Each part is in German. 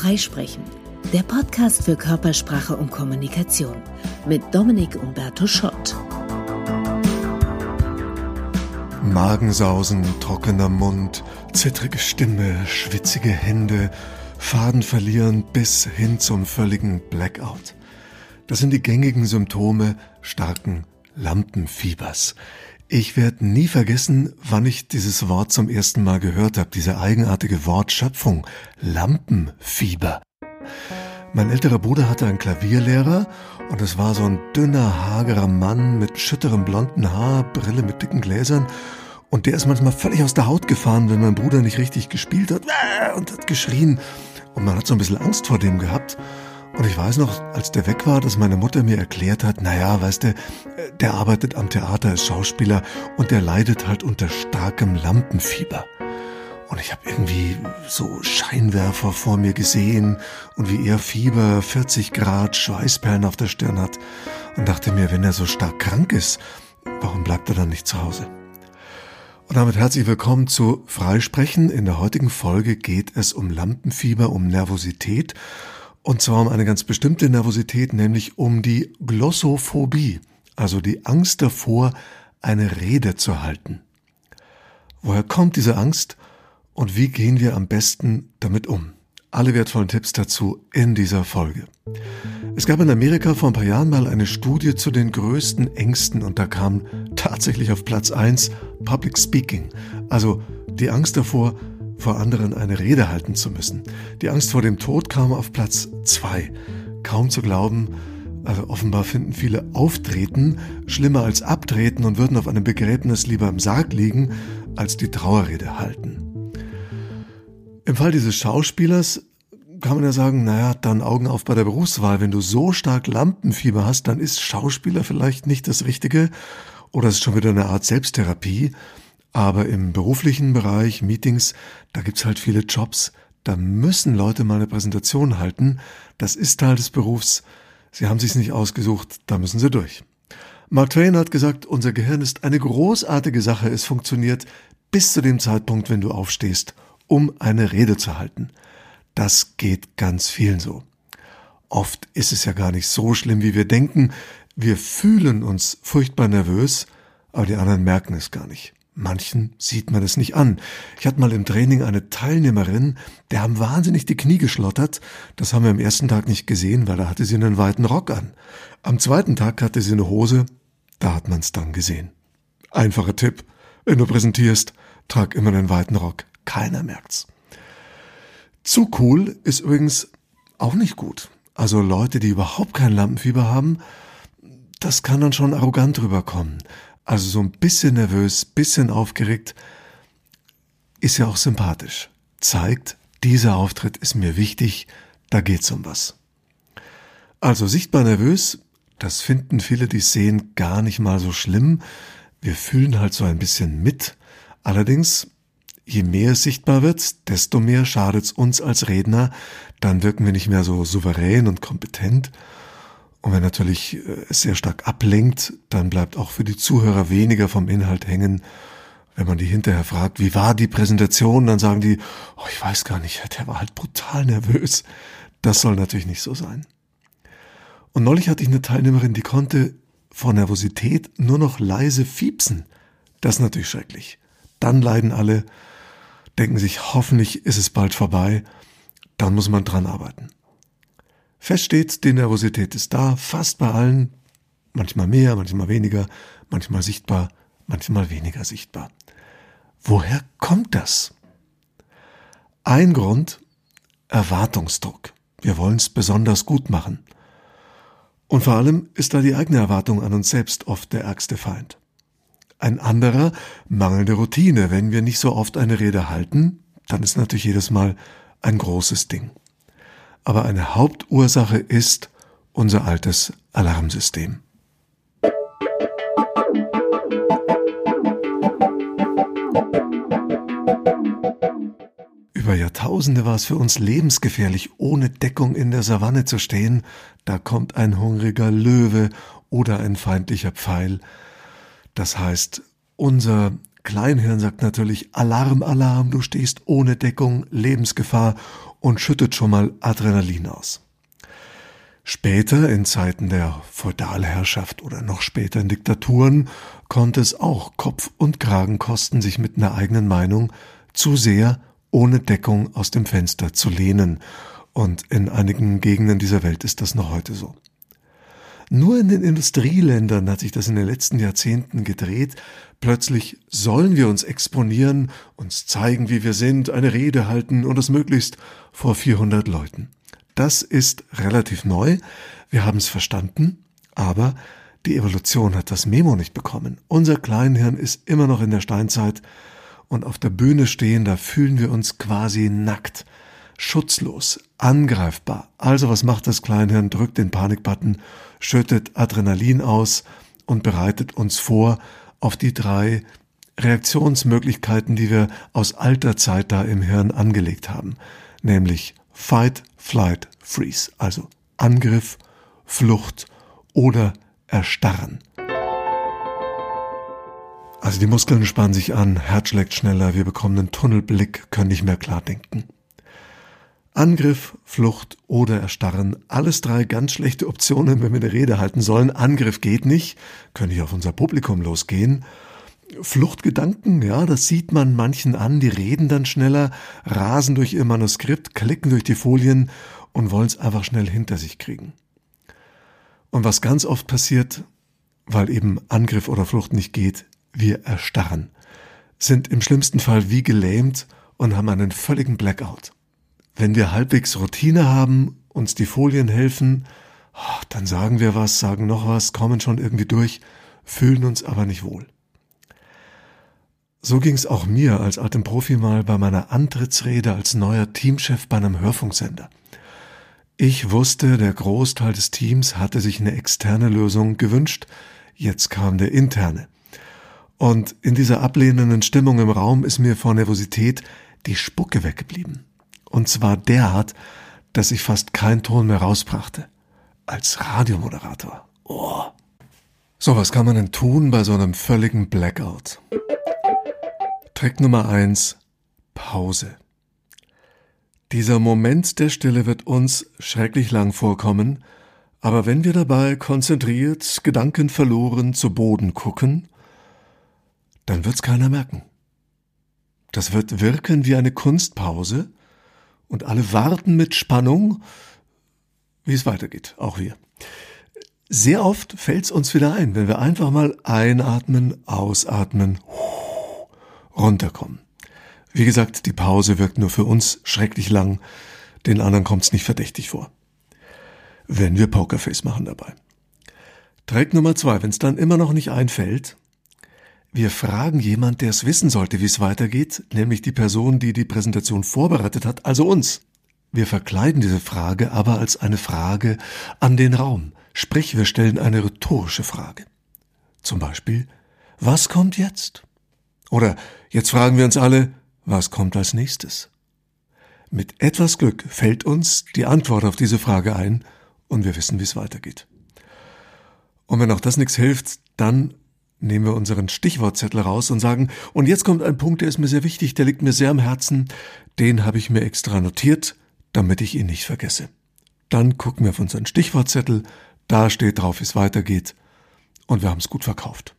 Freisprechen, der Podcast für Körpersprache und Kommunikation mit Dominik Umberto Schott. Magensausen, trockener Mund, zittrige Stimme, schwitzige Hände, Faden verlieren bis hin zum völligen Blackout. Das sind die gängigen Symptome starken Lampenfiebers. Ich werde nie vergessen, wann ich dieses Wort zum ersten Mal gehört habe, diese eigenartige Wortschöpfung Lampenfieber. Mein älterer Bruder hatte einen Klavierlehrer und es war so ein dünner, hagerer Mann mit schütterem blonden Haar, Brille mit dicken Gläsern und der ist manchmal völlig aus der Haut gefahren, wenn mein Bruder nicht richtig gespielt hat und hat geschrien und man hat so ein bisschen Angst vor dem gehabt. Und ich weiß noch, als der weg war, dass meine Mutter mir erklärt hat, naja, weißt du, der arbeitet am Theater als Schauspieler und der leidet halt unter starkem Lampenfieber. Und ich habe irgendwie so Scheinwerfer vor mir gesehen und wie er Fieber, 40 Grad, Schweißperlen auf der Stirn hat und dachte mir, wenn er so stark krank ist, warum bleibt er dann nicht zu Hause? Und damit herzlich willkommen zu Freisprechen. In der heutigen Folge geht es um Lampenfieber, um Nervosität und zwar um eine ganz bestimmte Nervosität, nämlich um die Glossophobie, also die Angst davor, eine Rede zu halten. Woher kommt diese Angst und wie gehen wir am besten damit um? Alle wertvollen Tipps dazu in dieser Folge. Es gab in Amerika vor ein paar Jahren mal eine Studie zu den größten Ängsten und da kam tatsächlich auf Platz eins Public Speaking, also die Angst davor, vor anderen eine Rede halten zu müssen. Die Angst vor dem Tod kam auf Platz zwei. Kaum zu glauben, also offenbar finden viele Auftreten schlimmer als Abtreten und würden auf einem Begräbnis lieber im Sarg liegen, als die Trauerrede halten. Im Fall dieses Schauspielers kann man ja sagen, naja, dann Augen auf bei der Berufswahl. Wenn du so stark Lampenfieber hast, dann ist Schauspieler vielleicht nicht das Richtige oder es ist schon wieder eine Art Selbsttherapie. Aber im beruflichen Bereich, Meetings, da gibt's halt viele Jobs. Da müssen Leute mal eine Präsentation halten. Das ist Teil des Berufs. Sie haben sich's nicht ausgesucht, da müssen sie durch. Mark Twain hat gesagt, unser Gehirn ist eine großartige Sache. Es funktioniert bis zu dem Zeitpunkt, wenn du aufstehst, um eine Rede zu halten. Das geht ganz vielen so. Oft ist es ja gar nicht so schlimm, wie wir denken. Wir fühlen uns furchtbar nervös, aber die anderen merken es gar nicht. Manchen sieht man es nicht an. Ich hatte mal im Training eine Teilnehmerin, der haben wahnsinnig die Knie geschlottert. Das haben wir am ersten Tag nicht gesehen, weil da hatte sie einen weiten Rock an. Am zweiten Tag hatte sie eine Hose, da hat man es dann gesehen. Einfacher Tipp. Wenn du präsentierst, trag immer einen weiten Rock. Keiner merkt's. Zu cool ist übrigens auch nicht gut. Also Leute, die überhaupt kein Lampenfieber haben, das kann dann schon arrogant rüberkommen. Also so ein bisschen nervös, bisschen aufgeregt, ist ja auch sympathisch. Zeigt, dieser Auftritt ist mir wichtig, da geht's um was. Also sichtbar nervös, das finden viele, die sehen, gar nicht mal so schlimm. Wir fühlen halt so ein bisschen mit. Allerdings, je mehr es sichtbar wird, desto mehr schadet's uns als Redner. Dann wirken wir nicht mehr so souverän und kompetent und wenn natürlich äh, es sehr stark ablenkt, dann bleibt auch für die Zuhörer weniger vom Inhalt hängen. Wenn man die hinterher fragt, wie war die Präsentation, dann sagen die, oh, ich weiß gar nicht, der war halt brutal nervös. Das soll natürlich nicht so sein. Und neulich hatte ich eine Teilnehmerin, die konnte vor Nervosität nur noch leise fiepsen. Das ist natürlich schrecklich. Dann leiden alle, denken sich, hoffentlich ist es bald vorbei. Dann muss man dran arbeiten. Fest steht, die Nervosität ist da, fast bei allen, manchmal mehr, manchmal weniger, manchmal sichtbar, manchmal weniger sichtbar. Woher kommt das? Ein Grund, Erwartungsdruck. Wir wollen es besonders gut machen. Und vor allem ist da die eigene Erwartung an uns selbst oft der ärgste Feind. Ein anderer, mangelnde Routine. Wenn wir nicht so oft eine Rede halten, dann ist natürlich jedes Mal ein großes Ding aber eine Hauptursache ist unser altes Alarmsystem. Über Jahrtausende war es für uns lebensgefährlich, ohne Deckung in der Savanne zu stehen. Da kommt ein hungriger Löwe oder ein feindlicher Pfeil. Das heißt, unser Kleinhirn sagt natürlich Alarm, Alarm, du stehst ohne Deckung, Lebensgefahr und schüttet schon mal Adrenalin aus. Später, in Zeiten der Feudalherrschaft oder noch später in Diktaturen, konnte es auch Kopf und Kragen kosten, sich mit einer eigenen Meinung zu sehr ohne Deckung aus dem Fenster zu lehnen. Und in einigen Gegenden dieser Welt ist das noch heute so. Nur in den Industrieländern hat sich das in den letzten Jahrzehnten gedreht. Plötzlich sollen wir uns exponieren, uns zeigen, wie wir sind, eine Rede halten und das möglichst vor 400 Leuten. Das ist relativ neu. Wir haben es verstanden, aber die Evolution hat das Memo nicht bekommen. Unser Kleinhirn ist immer noch in der Steinzeit und auf der Bühne stehen, da fühlen wir uns quasi nackt, schutzlos, angreifbar. Also was macht das Kleinhirn? Drückt den Panikbutton, schüttet Adrenalin aus und bereitet uns vor auf die drei Reaktionsmöglichkeiten, die wir aus alter Zeit da im Hirn angelegt haben, nämlich Fight, Flight, Freeze, also Angriff, Flucht oder Erstarren. Also die Muskeln spannen sich an, Herz schlägt schneller, wir bekommen einen Tunnelblick, können nicht mehr klar denken. Angriff, Flucht oder Erstarren, alles drei ganz schlechte Optionen, wenn wir eine Rede halten sollen. Angriff geht nicht, können nicht auf unser Publikum losgehen. Fluchtgedanken, ja, das sieht man manchen an, die reden dann schneller, rasen durch ihr Manuskript, klicken durch die Folien und wollen es einfach schnell hinter sich kriegen. Und was ganz oft passiert, weil eben Angriff oder Flucht nicht geht, wir erstarren, sind im schlimmsten Fall wie gelähmt und haben einen völligen Blackout. Wenn wir halbwegs Routine haben, uns die Folien helfen, ah, dann sagen wir was, sagen noch was, kommen schon irgendwie durch, fühlen uns aber nicht wohl. So ging es auch mir als altem Profi mal bei meiner Antrittsrede als neuer Teamchef bei einem Hörfunksender. Ich wusste, der Großteil des Teams hatte sich eine externe Lösung gewünscht, jetzt kam der interne. Und in dieser ablehnenden Stimmung im Raum ist mir vor Nervosität die Spucke weggeblieben. Und zwar derart, dass ich fast keinen Ton mehr rausbrachte. Als Radiomoderator. Oh. So, was kann man denn tun bei so einem völligen Blackout? Trick Nummer eins: Pause. Dieser Moment der Stille wird uns schrecklich lang vorkommen, aber wenn wir dabei konzentriert, gedankenverloren zu Boden gucken, dann wird's keiner merken. Das wird wirken wie eine Kunstpause und alle warten mit Spannung, wie es weitergeht, auch wir. Sehr oft fällt's uns wieder ein, wenn wir einfach mal einatmen, ausatmen, runterkommen. Wie gesagt, die Pause wirkt nur für uns schrecklich lang, den anderen kommt's nicht verdächtig vor. Wenn wir Pokerface machen dabei. Trick Nummer zwei, wenn es dann immer noch nicht einfällt, wir fragen jemand, der es wissen sollte, wie es weitergeht, nämlich die Person, die die Präsentation vorbereitet hat, also uns. Wir verkleiden diese Frage aber als eine Frage an den Raum, sprich wir stellen eine rhetorische Frage. Zum Beispiel, was kommt jetzt? Oder jetzt fragen wir uns alle, was kommt als nächstes? Mit etwas Glück fällt uns die Antwort auf diese Frage ein und wir wissen, wie es weitergeht. Und wenn auch das nichts hilft, dann nehmen wir unseren Stichwortzettel raus und sagen, und jetzt kommt ein Punkt, der ist mir sehr wichtig, der liegt mir sehr am Herzen, den habe ich mir extra notiert, damit ich ihn nicht vergesse. Dann gucken wir auf unseren Stichwortzettel, da steht drauf, wie es weitergeht, und wir haben es gut verkauft.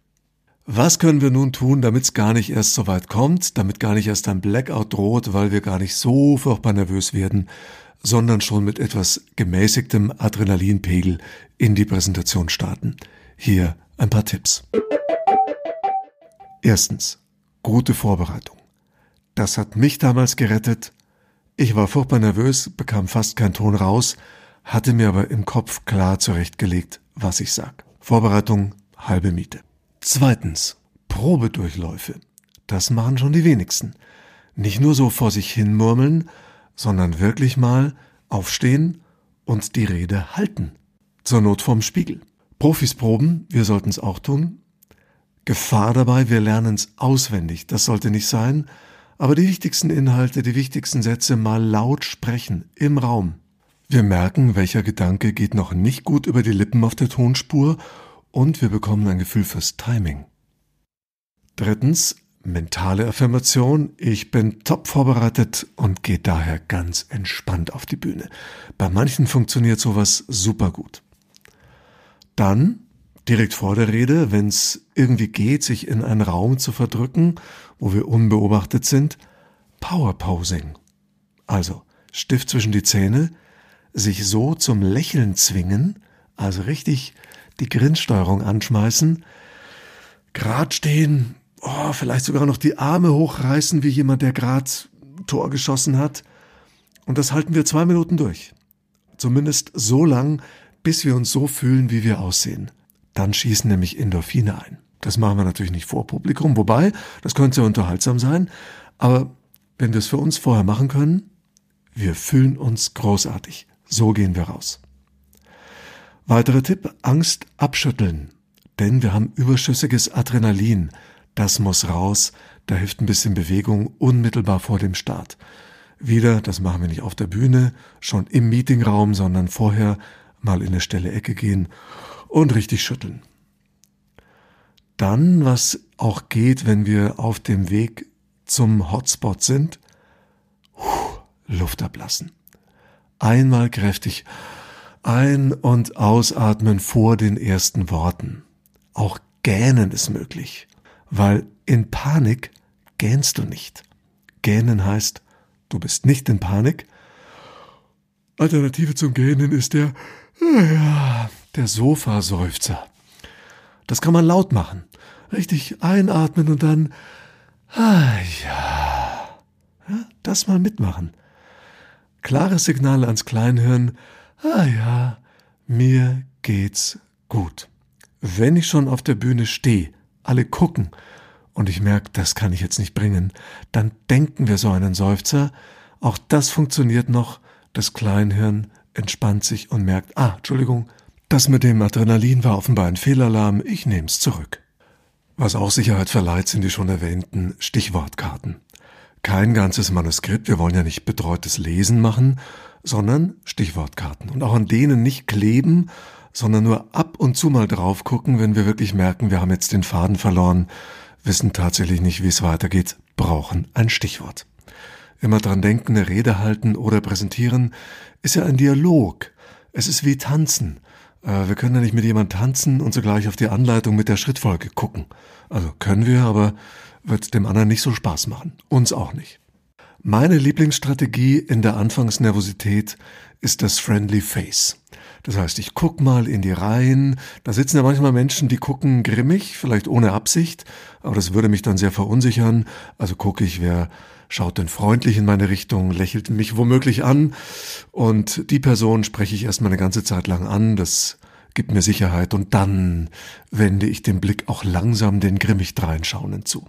Was können wir nun tun, damit es gar nicht erst so weit kommt, damit gar nicht erst ein Blackout droht, weil wir gar nicht so furchtbar nervös werden, sondern schon mit etwas gemäßigtem Adrenalinpegel in die Präsentation starten? Hier ein paar Tipps. Erstens. Gute Vorbereitung. Das hat mich damals gerettet. Ich war furchtbar nervös, bekam fast keinen Ton raus, hatte mir aber im Kopf klar zurechtgelegt, was ich sag. Vorbereitung halbe Miete. Zweitens, Probedurchläufe. Das machen schon die wenigsten. Nicht nur so vor sich hin murmeln, sondern wirklich mal aufstehen und die Rede halten. Zur Not vorm Spiegel. Profis proben, wir sollten es auch tun. Gefahr dabei, wir lernen es auswendig, das sollte nicht sein, aber die wichtigsten Inhalte, die wichtigsten Sätze mal laut sprechen, im Raum. Wir merken, welcher Gedanke geht noch nicht gut über die Lippen auf der Tonspur und wir bekommen ein Gefühl fürs Timing. Drittens, mentale Affirmation. Ich bin top vorbereitet und gehe daher ganz entspannt auf die Bühne. Bei manchen funktioniert sowas super gut. Dann, direkt vor der Rede, wenn es irgendwie geht, sich in einen Raum zu verdrücken, wo wir unbeobachtet sind, Power Posing. Also Stift zwischen die Zähne, sich so zum Lächeln zwingen, also richtig die Grinsteuerung anschmeißen, grad stehen, oh, vielleicht sogar noch die Arme hochreißen wie jemand, der grad Tor geschossen hat. Und das halten wir zwei Minuten durch. Zumindest so lang, bis wir uns so fühlen, wie wir aussehen. Dann schießen nämlich Endorphine ein. Das machen wir natürlich nicht vor Publikum, wobei, das könnte unterhaltsam sein, aber wenn wir es für uns vorher machen können, wir fühlen uns großartig. So gehen wir raus. Weiterer Tipp, Angst abschütteln. Denn wir haben überschüssiges Adrenalin. Das muss raus. Da hilft ein bisschen Bewegung unmittelbar vor dem Start. Wieder, das machen wir nicht auf der Bühne, schon im Meetingraum, sondern vorher mal in eine stille Ecke gehen und richtig schütteln. Dann, was auch geht, wenn wir auf dem Weg zum Hotspot sind, Luft ablassen. Einmal kräftig ein- und ausatmen vor den ersten Worten. Auch gähnen ist möglich, weil in Panik gähnst du nicht. Gähnen heißt, du bist nicht in Panik. Alternative zum Gähnen ist der, ja, der Sofaseufzer. Das kann man laut machen. Richtig einatmen und dann, ah ja, ja das mal mitmachen. Klares Signal ans Kleinhirn, ah ja, mir geht's gut. Wenn ich schon auf der Bühne stehe, alle gucken und ich merke, das kann ich jetzt nicht bringen, dann denken wir so einen Seufzer. Auch das funktioniert noch. Das Kleinhirn entspannt sich und merkt, ah, Entschuldigung, das mit dem Adrenalin war offenbar ein Fehlalarm, ich nehm's zurück. Was auch Sicherheit verleiht, sind die schon erwähnten Stichwortkarten. Kein ganzes Manuskript, wir wollen ja nicht betreutes Lesen machen, sondern Stichwortkarten. Und auch an denen nicht kleben, sondern nur ab und zu mal drauf gucken, wenn wir wirklich merken, wir haben jetzt den Faden verloren, wissen tatsächlich nicht, wie es weitergeht, brauchen ein Stichwort. Immer dran denken, eine Rede halten oder präsentieren ist ja ein Dialog. Es ist wie tanzen. Äh, wir können ja nicht mit jemand tanzen und sogleich auf die Anleitung mit der Schrittfolge gucken. Also können wir, aber wird dem anderen nicht so Spaß machen. Uns auch nicht. Meine Lieblingsstrategie in der Anfangsnervosität ist das Friendly Face. Das heißt, ich guck mal in die Reihen. Da sitzen ja manchmal Menschen, die gucken grimmig, vielleicht ohne Absicht, aber das würde mich dann sehr verunsichern. Also gucke ich, wer schaut denn freundlich in meine Richtung, lächelt mich womöglich an und die Person spreche ich erstmal eine ganze Zeit lang an. Das gibt mir Sicherheit und dann wende ich den Blick auch langsam den grimmig dreinschauenden zu.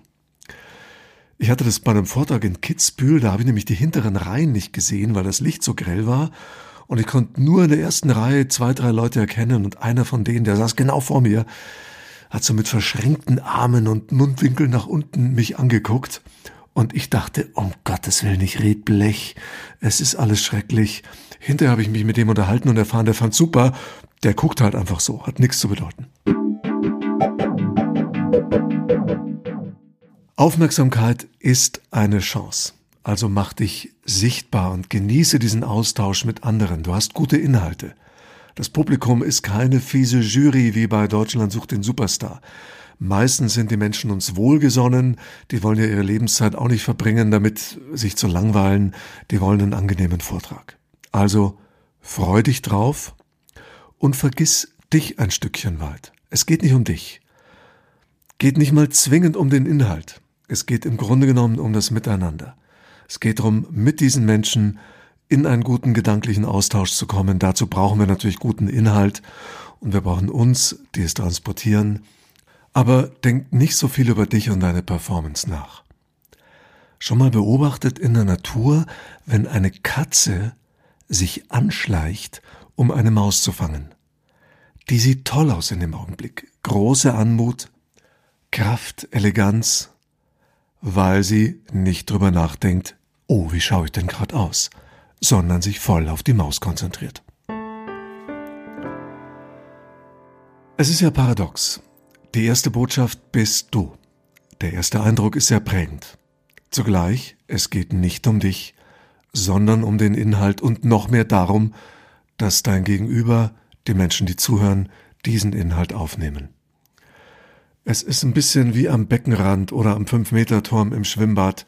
Ich hatte das bei einem Vortrag in Kitzbühel, da habe ich nämlich die hinteren Reihen nicht gesehen, weil das Licht so grell war. Und ich konnte nur in der ersten Reihe zwei, drei Leute erkennen und einer von denen, der saß genau vor mir, hat so mit verschränkten Armen und Mundwinkeln nach unten mich angeguckt. Und ich dachte, um Gottes Willen, ich red Blech. Es ist alles schrecklich. Hinterher habe ich mich mit dem unterhalten und erfahren, der fand super. Der guckt halt einfach so, hat nichts zu bedeuten. Aufmerksamkeit ist eine Chance. Also mach dich sichtbar und genieße diesen Austausch mit anderen. Du hast gute Inhalte. Das Publikum ist keine fiese Jury wie bei Deutschland sucht den Superstar. Meistens sind die Menschen uns wohlgesonnen, die wollen ja ihre Lebenszeit auch nicht verbringen, damit sich zu langweilen, die wollen einen angenehmen Vortrag. Also freu dich drauf und vergiss dich ein Stückchen weit. Es geht nicht um dich. Geht nicht mal zwingend um den Inhalt. Es geht im Grunde genommen um das Miteinander. Es geht darum, mit diesen Menschen in einen guten gedanklichen Austausch zu kommen. Dazu brauchen wir natürlich guten Inhalt und wir brauchen uns, die es transportieren. Aber denk nicht so viel über dich und deine Performance nach. Schon mal beobachtet in der Natur, wenn eine Katze sich anschleicht, um eine Maus zu fangen. Die sieht toll aus in dem Augenblick. Große Anmut, Kraft, Eleganz, weil sie nicht drüber nachdenkt, oh, wie schaue ich denn gerade aus, sondern sich voll auf die Maus konzentriert. Es ist ja paradox. Die erste Botschaft bist du. Der erste Eindruck ist sehr prägend. Zugleich, es geht nicht um dich, sondern um den Inhalt und noch mehr darum, dass dein Gegenüber, die Menschen, die zuhören, diesen Inhalt aufnehmen. Es ist ein bisschen wie am Beckenrand oder am Fünf-Meter-Turm im Schwimmbad.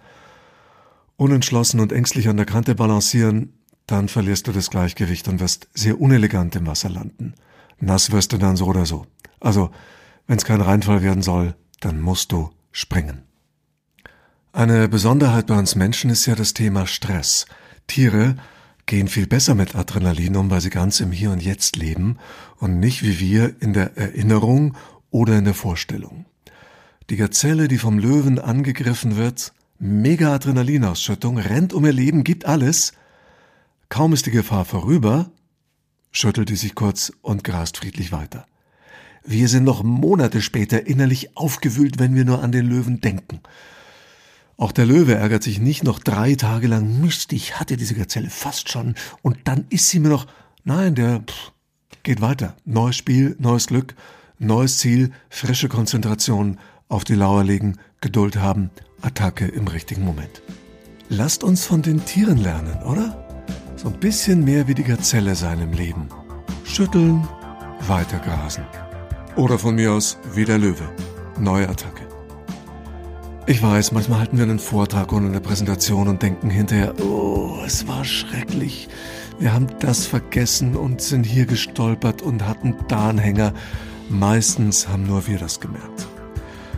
Unentschlossen und ängstlich an der Kante balancieren, dann verlierst du das Gleichgewicht und wirst sehr unelegant im Wasser landen. Nass wirst du dann so oder so. Also, wenn es kein Reinfall werden soll, dann musst du springen. Eine Besonderheit bei uns Menschen ist ja das Thema Stress. Tiere gehen viel besser mit Adrenalin um, weil sie ganz im Hier und Jetzt leben und nicht wie wir in der Erinnerung oder in der Vorstellung. Die Gazelle, die vom Löwen angegriffen wird, mega Adrenalinausschüttung, rennt um ihr Leben, gibt alles. Kaum ist die Gefahr vorüber, schüttelt sie sich kurz und grast friedlich weiter. Wir sind noch Monate später innerlich aufgewühlt, wenn wir nur an den Löwen denken. Auch der Löwe ärgert sich nicht noch drei Tage lang. Mist, ich hatte diese Gazelle fast schon. Und dann ist sie mir noch. Nein, der pff, geht weiter. Neues Spiel, neues Glück, neues Ziel, frische Konzentration, auf die Lauer legen, Geduld haben, Attacke im richtigen Moment. Lasst uns von den Tieren lernen, oder? So ein bisschen mehr wie die Gazelle sein im Leben. Schütteln, weiter grasen. Oder von mir aus wie der Löwe. Neue Attacke. Ich weiß, manchmal halten wir einen Vortrag oder eine Präsentation und denken hinterher, oh, es war schrecklich. Wir haben das vergessen und sind hier gestolpert und hatten da einen Hänger. Meistens haben nur wir das gemerkt.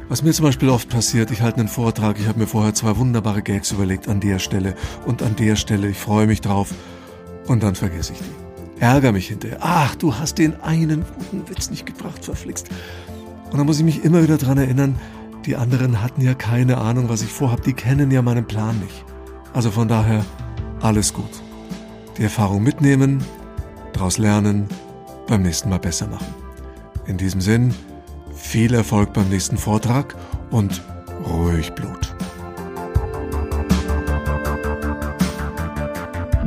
Was mir zum Beispiel oft passiert, ich halte einen Vortrag, ich habe mir vorher zwei wunderbare Gags überlegt an der Stelle und an der Stelle, ich freue mich drauf und dann vergesse ich die. Ärger mich hinterher. Ach, du hast den einen guten Witz nicht gebracht, verflixt. Und dann muss ich mich immer wieder dran erinnern, die anderen hatten ja keine Ahnung, was ich vorhab. Die kennen ja meinen Plan nicht. Also von daher alles gut. Die Erfahrung mitnehmen, daraus lernen, beim nächsten Mal besser machen. In diesem Sinn, viel Erfolg beim nächsten Vortrag und ruhig Blut.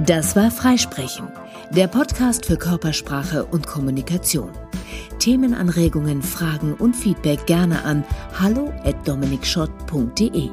Das war Freisprechen, der Podcast für Körpersprache und Kommunikation. Themenanregungen, Fragen und Feedback gerne an hallo@dominikschott.de.